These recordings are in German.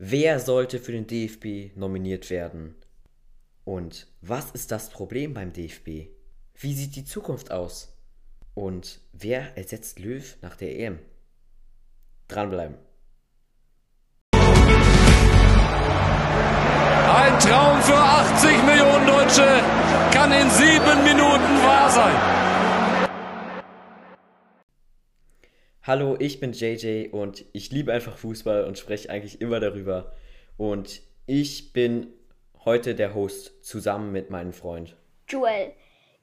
Wer sollte für den DFB nominiert werden? Und was ist das Problem beim DFB? Wie sieht die Zukunft aus? Und wer ersetzt Löw nach der EM? Dranbleiben. Ein Traum für 80 Millionen Deutsche kann in sieben Minuten wahr sein. Hallo, ich bin JJ und ich liebe einfach Fußball und spreche eigentlich immer darüber. Und ich bin heute der Host zusammen mit meinem Freund. Joel.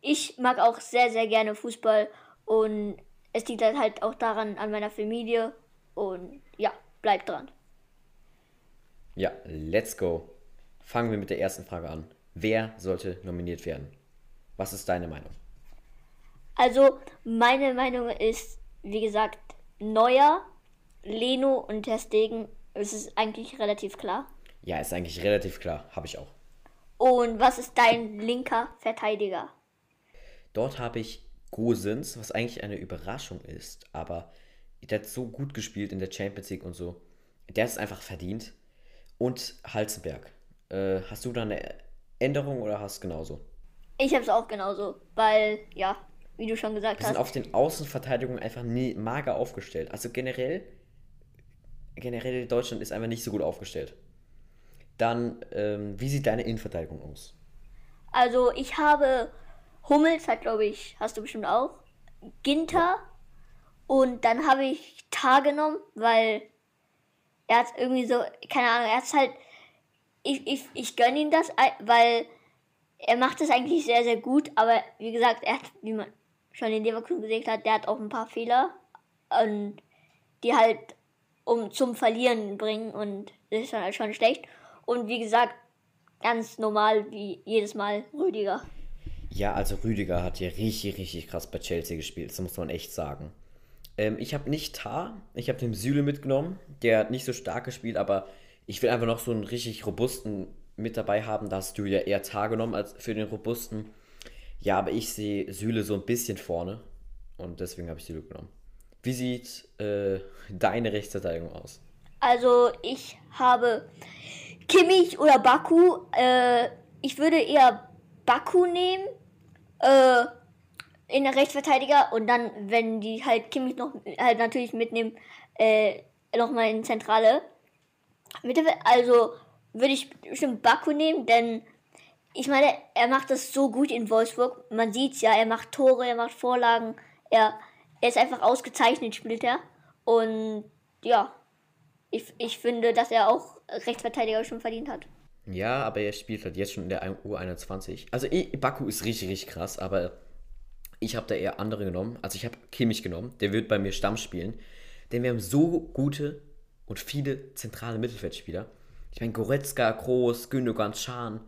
Ich mag auch sehr, sehr gerne Fußball und es liegt halt auch daran an meiner Familie und ja, bleibt dran. Ja, let's go. Fangen wir mit der ersten Frage an. Wer sollte nominiert werden? Was ist deine Meinung? Also, meine Meinung ist, wie gesagt, Neuer, Leno und Testegen. Es ist eigentlich relativ klar. Ja, ist eigentlich relativ klar. Habe ich auch. Und was ist dein linker Verteidiger? Dort habe ich Gosens, was eigentlich eine Überraschung ist, aber der hat so gut gespielt in der Champions League und so. Der ist einfach verdient. Und Halzenberg. Äh, hast du da eine Änderung oder hast du genauso? Ich habe es auch genauso, weil, ja, wie du schon gesagt Wir hast. sind auf den Außenverteidigungen einfach nie mager aufgestellt. Also generell, generell Deutschland ist einfach nicht so gut aufgestellt. Dann, ähm, wie sieht deine Innenverteidigung aus? Also, ich habe Hummels, hat glaube ich, hast du bestimmt auch. Ginter. Und dann habe ich Tar genommen, weil er hat irgendwie so, keine Ahnung, er hat halt. Ich, ich, ich gönne ihm das, weil er macht es eigentlich sehr, sehr gut. Aber wie gesagt, er hat, wie man schon in Leverkusen gesehen hat, der hat auch ein paar Fehler. Und die halt um zum Verlieren bringen. Und das ist dann halt schon schlecht. Und wie gesagt, ganz normal wie jedes Mal Rüdiger. Ja, also Rüdiger hat ja richtig, richtig krass bei Chelsea gespielt. Das muss man echt sagen. Ähm, ich habe nicht Tar, ich habe den Süle mitgenommen. Der hat nicht so stark gespielt, aber ich will einfach noch so einen richtig robusten mit dabei haben. Da hast du ja eher Tar genommen als für den robusten. Ja, aber ich sehe Süle so ein bisschen vorne und deswegen habe ich Süle genommen. Wie sieht äh, deine Rechtsverteidigung aus? Also ich habe Kimmich oder Baku. Äh, ich würde eher Baku nehmen. Äh, in der Rechtsverteidiger und dann, wenn die halt Kimmich noch halt natürlich mitnehmen, äh, nochmal in Zentrale. Also würde ich bestimmt Baku nehmen, denn ich meine, er macht das so gut in Wolfsburg. Man sieht's ja, er macht Tore, er macht Vorlagen, er, er ist einfach ausgezeichnet, spielt er. Und ja, ich, ich finde, dass er auch Rechtsverteidiger schon verdient hat. Ja, aber er spielt halt jetzt schon in der U21. Also Baku ist richtig, richtig krass, aber ich habe da eher andere genommen. Also ich habe Kimmich genommen, der wird bei mir Stamm spielen. Denn wir haben so gute und viele zentrale Mittelfeldspieler. Ich meine, Goretzka, Groß, Gündogan, Schahn.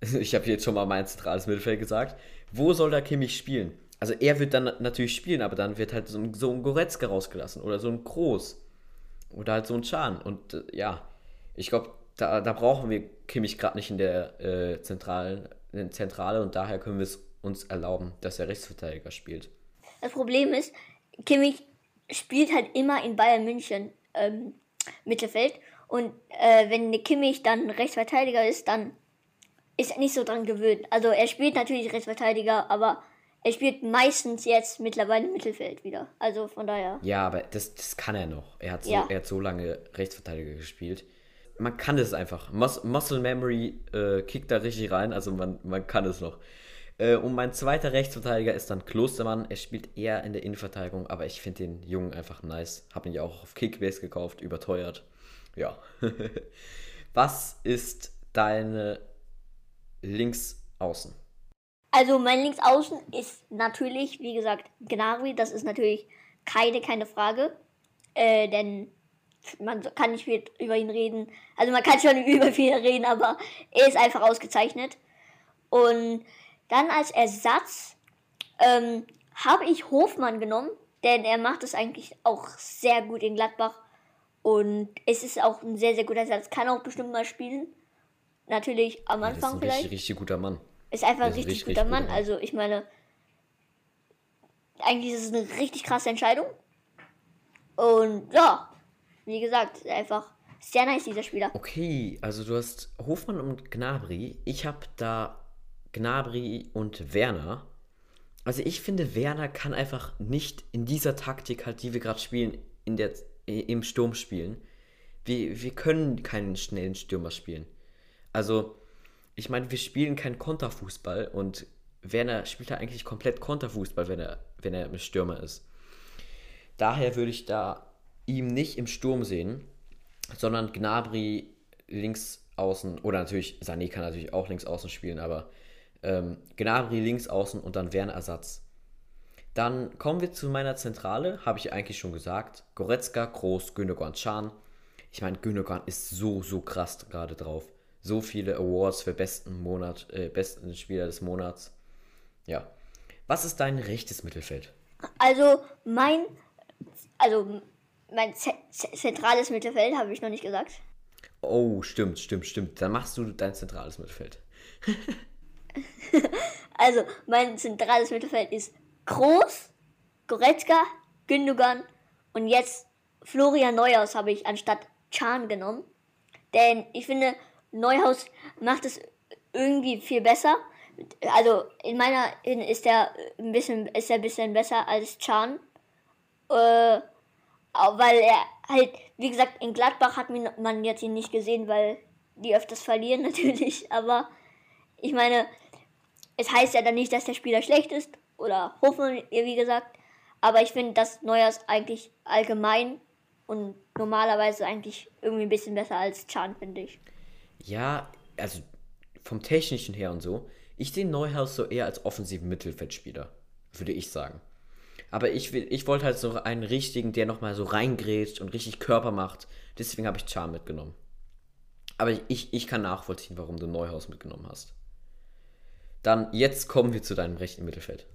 Ich habe jetzt schon mal mein zentrales Mittelfeld gesagt. Wo soll da Kimmich spielen? Also er wird dann natürlich spielen, aber dann wird halt so ein, so ein Goretzka rausgelassen oder so ein Groß. Oder halt so ein Schahn. Und äh, ja, ich glaube, da, da brauchen wir Kimmich gerade nicht in der äh, zentralen in Zentrale und daher können wir es uns erlauben, dass er Rechtsverteidiger spielt. Das Problem ist, Kimmich spielt halt immer in Bayern München ähm, Mittelfeld und äh, wenn Kimmich dann Rechtsverteidiger ist, dann ist er nicht so dran gewöhnt. Also er spielt natürlich Rechtsverteidiger, aber er spielt meistens jetzt mittlerweile Mittelfeld wieder. Also von daher. Ja, aber das, das kann er noch. Er hat, so, ja. er hat so lange Rechtsverteidiger gespielt. Man kann es einfach. Mus Muscle Memory äh, kickt da richtig rein, also man, man kann es noch. Äh, und mein zweiter Rechtsverteidiger ist dann Klostermann. Er spielt eher in der Innenverteidigung, aber ich finde den Jungen einfach nice. Hab ihn ja auch auf Kickbase gekauft, überteuert. Ja. Was ist deine Linksaußen? Also mein Linksaußen ist natürlich, wie gesagt, Gnabry. Das ist natürlich keine, keine Frage. Äh, denn man kann nicht viel über ihn reden. Also man kann schon über viel reden, aber er ist einfach ausgezeichnet. Und dann als Ersatz ähm, habe ich Hofmann genommen, denn er macht es eigentlich auch sehr gut in Gladbach. Und es ist auch ein sehr, sehr guter Ersatz. Kann auch bestimmt mal spielen. Natürlich am Anfang ist ein vielleicht. Richtig, richtig guter Mann. Ist einfach ein richtig, richtig, guter richtig Mann. Mann. Also ich meine, eigentlich ist es eine richtig krasse Entscheidung. Und ja, wie gesagt, einfach Sehr nice, dieser Spieler. Okay, also du hast Hofmann und Gnabry. Ich habe da Gnabry und Werner. Also ich finde, Werner kann einfach nicht in dieser Taktik, halt, die wir gerade spielen, in der, im Sturm spielen. Wir, wir können keinen schnellen Stürmer spielen. Also, ich meine, wir spielen keinen Konterfußball und Werner spielt da eigentlich komplett Konterfußball, wenn er, wenn er mit Stürmer ist. Daher würde ich da ihm nicht im Sturm sehen, sondern Gnabry links außen, oder natürlich, Sané kann natürlich auch links außen spielen, aber ähm, Gnabry links außen und dann Werner Ersatz. Dann kommen wir zu meiner Zentrale, habe ich eigentlich schon gesagt. Goretzka, Groß, Gündogan, Chan. Ich meine, Gündogan ist so, so krass gerade drauf. So viele Awards für besten Monat, äh, besten Spieler des Monats. Ja. Was ist dein rechtes Mittelfeld? Also mein, also mein Z zentrales Mittelfeld habe ich noch nicht gesagt. Oh, stimmt, stimmt, stimmt. Dann machst du dein zentrales Mittelfeld. also mein zentrales Mittelfeld ist Groß, Goretzka, Gündogan und jetzt Florian Neuhaus habe ich anstatt Chan genommen. Denn ich finde, Neuhaus macht es irgendwie viel besser. Also in meiner ist er ein bisschen, ist er ein bisschen besser als Chan. Äh, weil er halt, wie gesagt, in Gladbach hat man jetzt ihn nicht gesehen, weil die öfters verlieren natürlich. Aber ich meine, es heißt ja dann nicht, dass der Spieler schlecht ist. Oder hoffen wir, wie gesagt. Aber ich finde, dass Neuers eigentlich allgemein und normalerweise eigentlich irgendwie ein bisschen besser als Chan, finde ich. Ja, also vom Technischen her und so. Ich sehe Neuhaus so eher als offensiven Mittelfeldspieler, würde ich sagen. Aber ich, ich wollte halt so einen richtigen, der nochmal so reingrätscht und richtig Körper macht. Deswegen habe ich Charm mitgenommen. Aber ich, ich kann nachvollziehen, warum du Neuhaus mitgenommen hast. Dann, jetzt kommen wir zu deinem rechten Mittelfeld.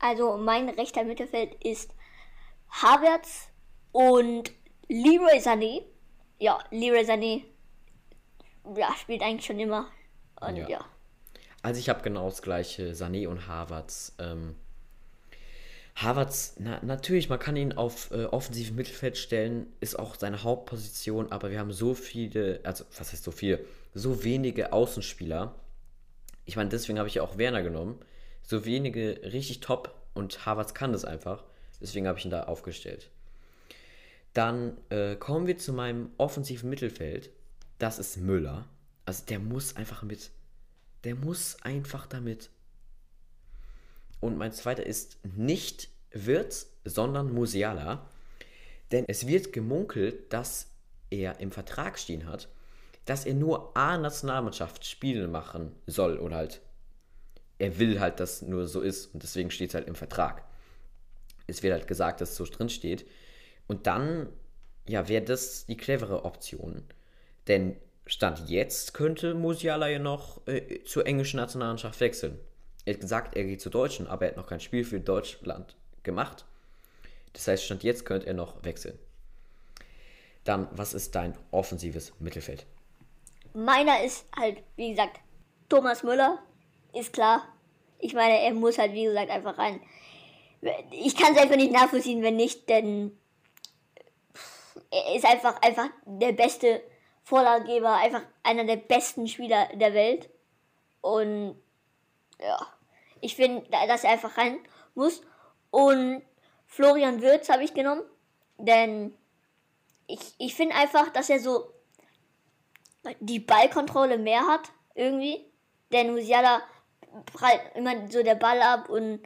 Also, mein rechter Mittelfeld ist Havertz und Leroy Sané. Ja, Leroy Sané ja, spielt eigentlich schon immer. Und ja. ja. Also ich habe genau das gleiche, Sané und Havertz. Ähm, Havertz, na, natürlich, man kann ihn auf äh, offensiven Mittelfeld stellen, ist auch seine Hauptposition, aber wir haben so viele, also was heißt so viele, so wenige Außenspieler. Ich meine, deswegen habe ich ja auch Werner genommen. So wenige richtig top und Havertz kann das einfach. Deswegen habe ich ihn da aufgestellt. Dann äh, kommen wir zu meinem offensiven Mittelfeld. Das ist Müller. Also der muss einfach mit. Der muss einfach damit. Und mein zweiter ist nicht Wirtz, sondern Musiala. Denn es wird gemunkelt, dass er im Vertrag stehen hat, dass er nur A-Nationalmannschaft Spiele machen soll oder halt er will halt, dass nur so ist und deswegen steht es halt im Vertrag. Es wird halt gesagt, dass es so drin steht. Und dann, ja, wäre das die clevere Option. Denn Stand jetzt könnte Musiala ja noch äh, zur englischen Nationalmannschaft wechseln. Er hat gesagt, er geht zur Deutschen, aber er hat noch kein Spiel für Deutschland gemacht. Das heißt, Stand jetzt könnte er noch wechseln. Dann, was ist dein offensives Mittelfeld? Meiner ist halt, wie gesagt, Thomas Müller. Ist klar. Ich meine, er muss halt, wie gesagt, einfach rein. Ich kann es einfach nicht nachvollziehen, wenn nicht, denn er ist einfach, einfach der beste Vorlagegeber, einfach einer der besten Spieler der Welt. Und ja, ich finde, dass er einfach rein muss. Und Florian Würz habe ich genommen, denn ich, ich finde einfach, dass er so die Ballkontrolle mehr hat, irgendwie. Denn Musiala prallt immer so der Ball ab und,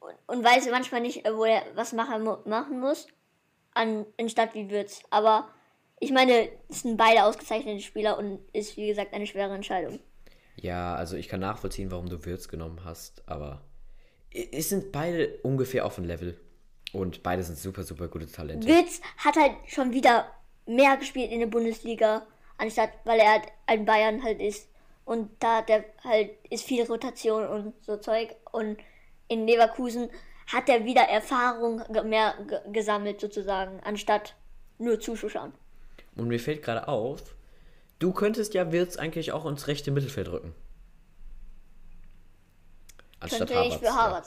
und, und weiß manchmal nicht, wo er was machen, machen muss an, anstatt wie Würz. Aber ich meine, es sind beide ausgezeichnete Spieler und ist, wie gesagt, eine schwere Entscheidung. Ja, also ich kann nachvollziehen, warum du Würz genommen hast, aber es sind beide ungefähr auf dem Level. Und beide sind super, super gute Talente. Würz hat halt schon wieder mehr gespielt in der Bundesliga, anstatt, weil er halt ein Bayern halt ist. Und da hat er halt, ist viel Rotation und so Zeug. Und in Leverkusen hat er wieder Erfahrung mehr gesammelt sozusagen, anstatt nur zuzuschauen. Und mir fällt gerade auf, du könntest ja Wirtz eigentlich auch ins rechte Mittelfeld rücken. Anstatt Könnte Havertz, ich für Harvard.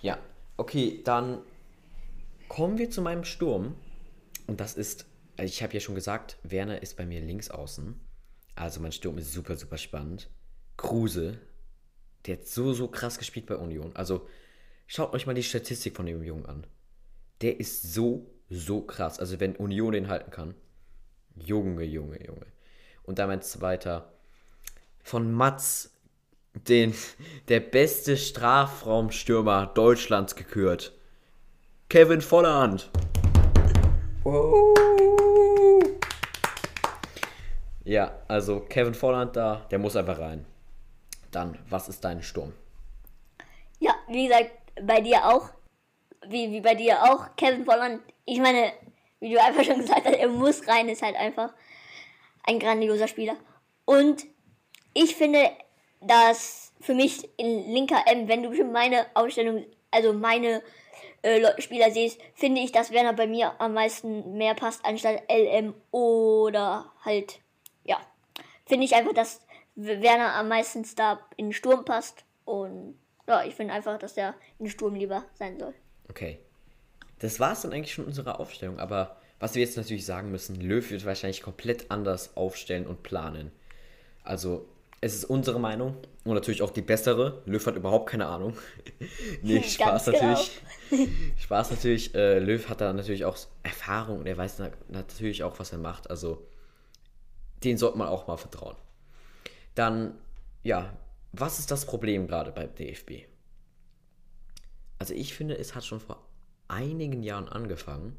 Ja. ja, okay, dann kommen wir zu meinem Sturm. Und das ist also ich habe ja schon gesagt, Werner ist bei mir links außen. Also mein Sturm ist super, super spannend. Kruse, der hat so, so krass gespielt bei Union. Also schaut euch mal die Statistik von dem Jungen an. Der ist so, so krass. Also wenn Union den halten kann. Junge, Junge, Junge. Und dann mein zweiter von Mats, den, der beste Strafraumstürmer Deutschlands gekürt. Kevin Vollerhand. Ja, also Kevin Volland da, der muss einfach rein. Dann, was ist dein Sturm? Ja, wie gesagt, bei dir auch. Wie, wie bei dir auch. Kevin Volland, ich meine, wie du einfach schon gesagt hast, er muss rein, ist halt einfach ein grandioser Spieler. Und ich finde, dass für mich in linker M, wenn du schon meine Aufstellung, also meine äh, Spieler siehst, finde ich, dass Werner bei mir am meisten mehr passt, anstatt LM oder halt, ja. Finde ich einfach, dass Werner am meisten da in Sturm passt. Und ja, ich finde einfach, dass er in Sturm lieber sein soll. Okay. Das war es dann eigentlich schon unserer Aufstellung, aber was wir jetzt natürlich sagen müssen, Löw wird wahrscheinlich komplett anders aufstellen und planen. Also, es ist unsere Meinung und natürlich auch die bessere. Löw hat überhaupt keine Ahnung. nee, Spaß genau. natürlich. Spaß natürlich. Äh, Löw hat da natürlich auch Erfahrung und er weiß natürlich auch, was er macht. Also, den sollte man auch mal vertrauen. Dann, ja, was ist das Problem gerade beim DFB? Also ich finde, es hat schon vor einigen Jahren angefangen.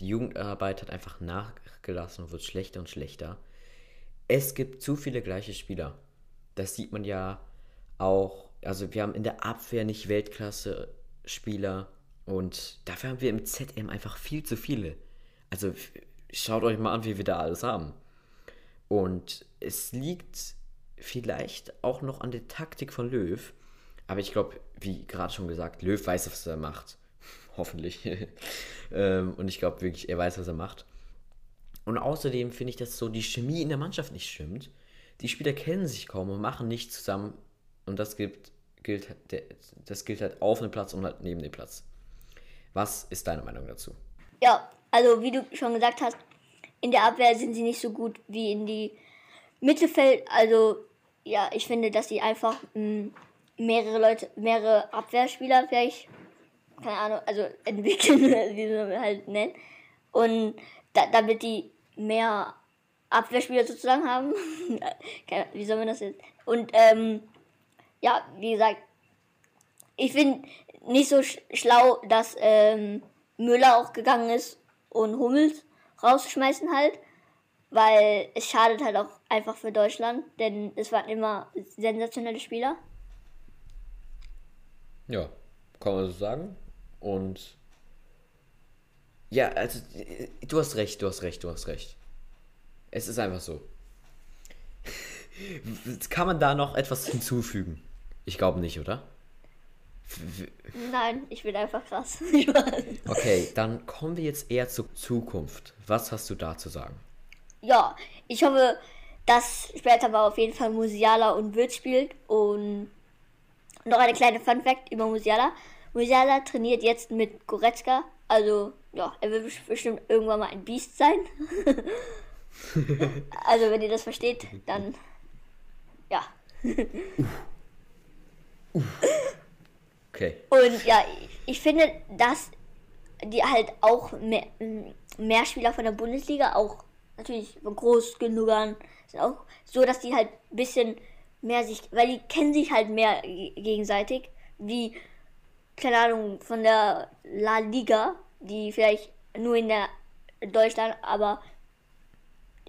Die Jugendarbeit hat einfach nachgelassen und wird schlechter und schlechter. Es gibt zu viele gleiche Spieler. Das sieht man ja auch. Also wir haben in der Abwehr nicht Weltklasse-Spieler und dafür haben wir im ZM einfach viel zu viele. Also schaut euch mal an, wie wir da alles haben. Und es liegt vielleicht auch noch an der Taktik von Löw. Aber ich glaube, wie gerade schon gesagt, Löw weiß, was er macht. Hoffentlich. ähm, und ich glaube wirklich, er weiß, was er macht. Und außerdem finde ich, dass so die Chemie in der Mannschaft nicht stimmt. Die Spieler kennen sich kaum und machen nichts zusammen. Und das gilt, gilt, das gilt halt auf dem Platz und halt neben dem Platz. Was ist deine Meinung dazu? Ja, also wie du schon gesagt hast, in der Abwehr sind sie nicht so gut wie in die Mittelfeld, also ja, ich finde, dass sie einfach mh, hm, mehrere Leute, mehrere Abwehrspieler vielleicht, keine Ahnung, also entwickeln, wie sie halt nennen. Und da, damit die mehr Abwehrspieler sozusagen haben. wie soll man das jetzt? Und ähm, ja, wie gesagt, ich finde nicht so sch schlau, dass ähm, Müller auch gegangen ist und Hummels rausschmeißen halt weil es schadet halt auch einfach für Deutschland, denn es waren immer sensationelle Spieler. Ja, kann man so sagen. Und ja, also du hast recht, du hast recht, du hast recht. Es ist einfach so. kann man da noch etwas hinzufügen? Ich glaube nicht, oder? Nein, ich bin einfach krass. okay, dann kommen wir jetzt eher zur Zukunft. Was hast du da zu sagen? ja, ich hoffe, dass später aber auf jeden Fall Musiala und Wirt spielt. Und noch eine kleine Fun Fact über Musiala. Musiala trainiert jetzt mit Goretzka. Also, ja, er wird bestimmt irgendwann mal ein Biest sein. also, wenn ihr das versteht, dann ja. okay. Und ja, ich finde, dass die halt auch mehr, mehr Spieler von der Bundesliga auch natürlich groß genug an. Ist auch so, dass die halt ein bisschen mehr sich, weil die kennen sich halt mehr gegenseitig, wie, keine Ahnung, von der La Liga, die vielleicht nur in der Deutschland, aber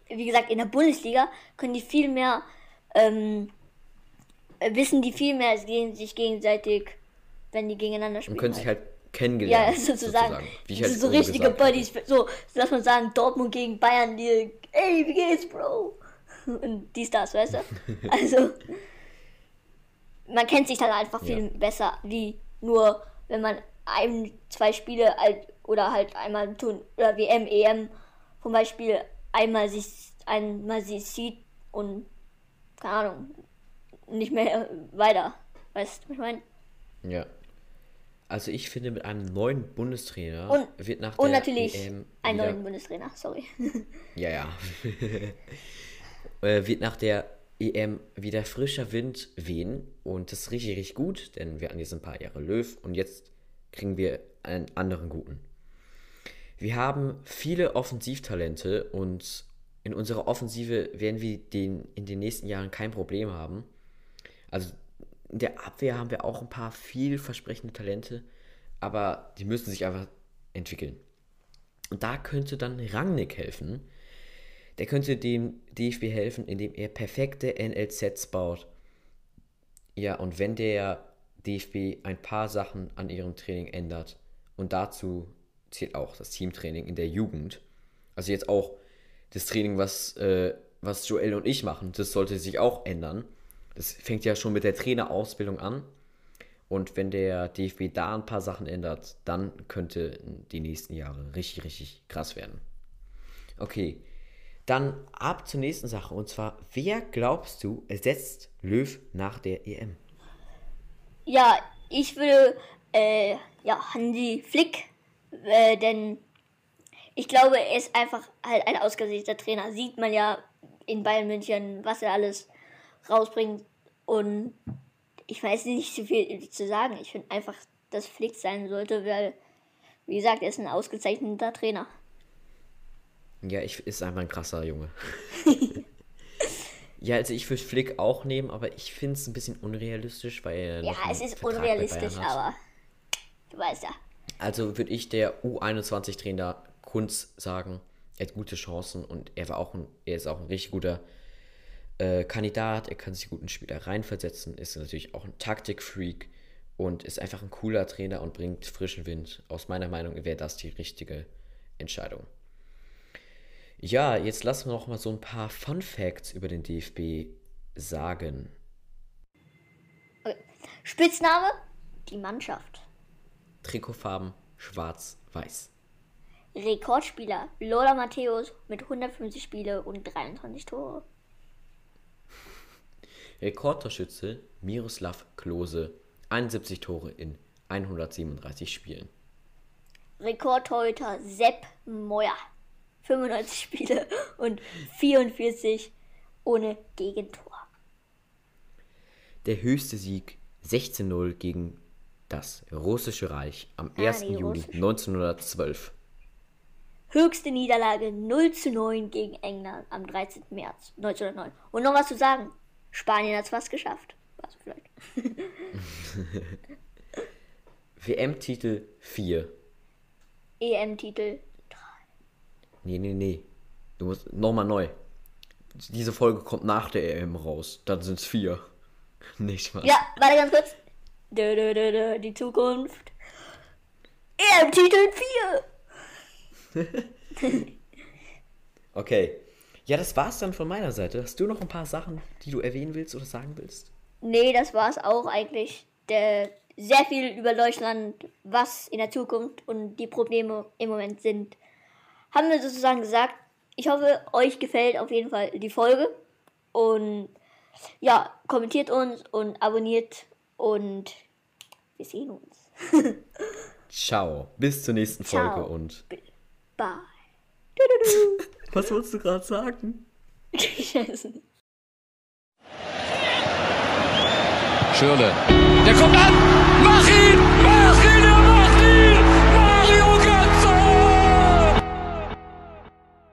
wie gesagt, in der Bundesliga können die viel mehr, ähm, wissen die viel mehr sich gegenseitig, wenn die gegeneinander spielen. Und können sich halt kennengelernt. Ja, sozusagen. sozusagen. Wie halt so richtige Buddies. So, lass mal sagen, Dortmund gegen Bayern, die, ey, wie geht's, Bro? Und die Stars, weißt du? Also, man kennt sich dann einfach viel ja. besser, wie nur, wenn man ein, zwei Spiele halt, oder halt einmal tun, oder WM, EM zum Beispiel einmal sich, einmal sie sieht und, keine Ahnung, nicht mehr weiter. Weißt du, was ich meine? Ja. Also ich finde, mit einem neuen Bundestrainer Und- wird nach Und der natürlich EM einen neuen Bundestrainer, sorry. Ja, ja. äh, wird nach der EM wieder frischer Wind wehen und das richtig, richtig gut, denn wir hatten jetzt ein paar Jahre Löw und jetzt kriegen wir einen anderen guten. Wir haben viele Offensivtalente und in unserer Offensive werden wir den, in den nächsten Jahren kein Problem haben. Also in der Abwehr haben wir auch ein paar vielversprechende Talente, aber die müssen sich einfach entwickeln. Und da könnte dann Rangnick helfen. Der könnte dem DFB helfen, indem er perfekte NLZs baut. Ja, und wenn der DFB ein paar Sachen an ihrem Training ändert, und dazu zählt auch das Teamtraining in der Jugend, also jetzt auch das Training, was, äh, was Joel und ich machen, das sollte sich auch ändern. Das fängt ja schon mit der Trainerausbildung an. Und wenn der DFB da ein paar Sachen ändert, dann könnte die nächsten Jahre richtig, richtig krass werden. Okay, dann ab zur nächsten Sache. Und zwar, wer glaubst du ersetzt Löw nach der EM? Ja, ich würde äh, ja, Hansi Flick, äh, denn ich glaube, er ist einfach halt ein ausgesuchter Trainer. Sieht man ja in Bayern München, was er alles rausbringt. Und ich weiß nicht so viel zu sagen. Ich finde einfach, dass Flick sein sollte, weil, wie gesagt, er ist ein ausgezeichneter Trainer. Ja, ich ist einfach ein krasser Junge. ja, also ich würde Flick auch nehmen, aber ich finde es ein bisschen unrealistisch, weil er Ja, es ist Vertrag unrealistisch, aber du weißt ja. Also würde ich der U21-Trainer Kunz sagen, er hat gute Chancen und er war auch ein, er ist auch ein richtig guter äh, Kandidat. Er kann sich gut in Spieler reinversetzen, ist natürlich auch ein Taktikfreak und ist einfach ein cooler Trainer und bringt frischen Wind. Aus meiner Meinung wäre das die richtige Entscheidung. Ja, jetzt lassen wir noch mal so ein paar Fun Facts über den DFB sagen. Spitzname? Die Mannschaft. Trikotfarben schwarz-weiß. Rekordspieler Lola Matthäus mit 150 Spiele und 23 Tore. Rekordtorschütze Miroslav Klose, 71 Tore in 137 Spielen. Rekordtorhüter Sepp Meuer, 95 Spiele und 44 ohne Gegentor. Der höchste Sieg 16-0 gegen das Russische Reich am Ah, 1. die Juli Russische. 1912. Höchste Niederlage 0 zu 9 gegen England am 13. März 1909. Und noch was zu sagen, Spanien hat es fast geschafft. Also vielleicht. WM-Titel 4. EM-Titel. Nee, nee, nee. Du musst nochmal neu. Diese Folge kommt nach der EM raus. Dann sind es vier. Nicht mal. Ja, warte ganz kurz. Dö, dö, dö, dö, die Zukunft. EM-Titel 4. Okay. Ja, das war's dann von meiner Seite. Hast du noch ein paar Sachen, die du erwähnen willst oder sagen willst? Nee, das war's auch eigentlich. Der, sehr viel über Deutschland, was in der Zukunft und die Probleme im Moment sind, haben wir sozusagen gesagt. Ich hoffe, euch gefällt auf jeden Fall die Folge. Und ja, kommentiert uns und abonniert und wir sehen uns. Ciao. Bis zur nächsten Ciao. Folge und. Bye. Was wolltest du gerade sagen? Scheiße. Schürle. Der kommt an. Mach ihn! Mach ihn!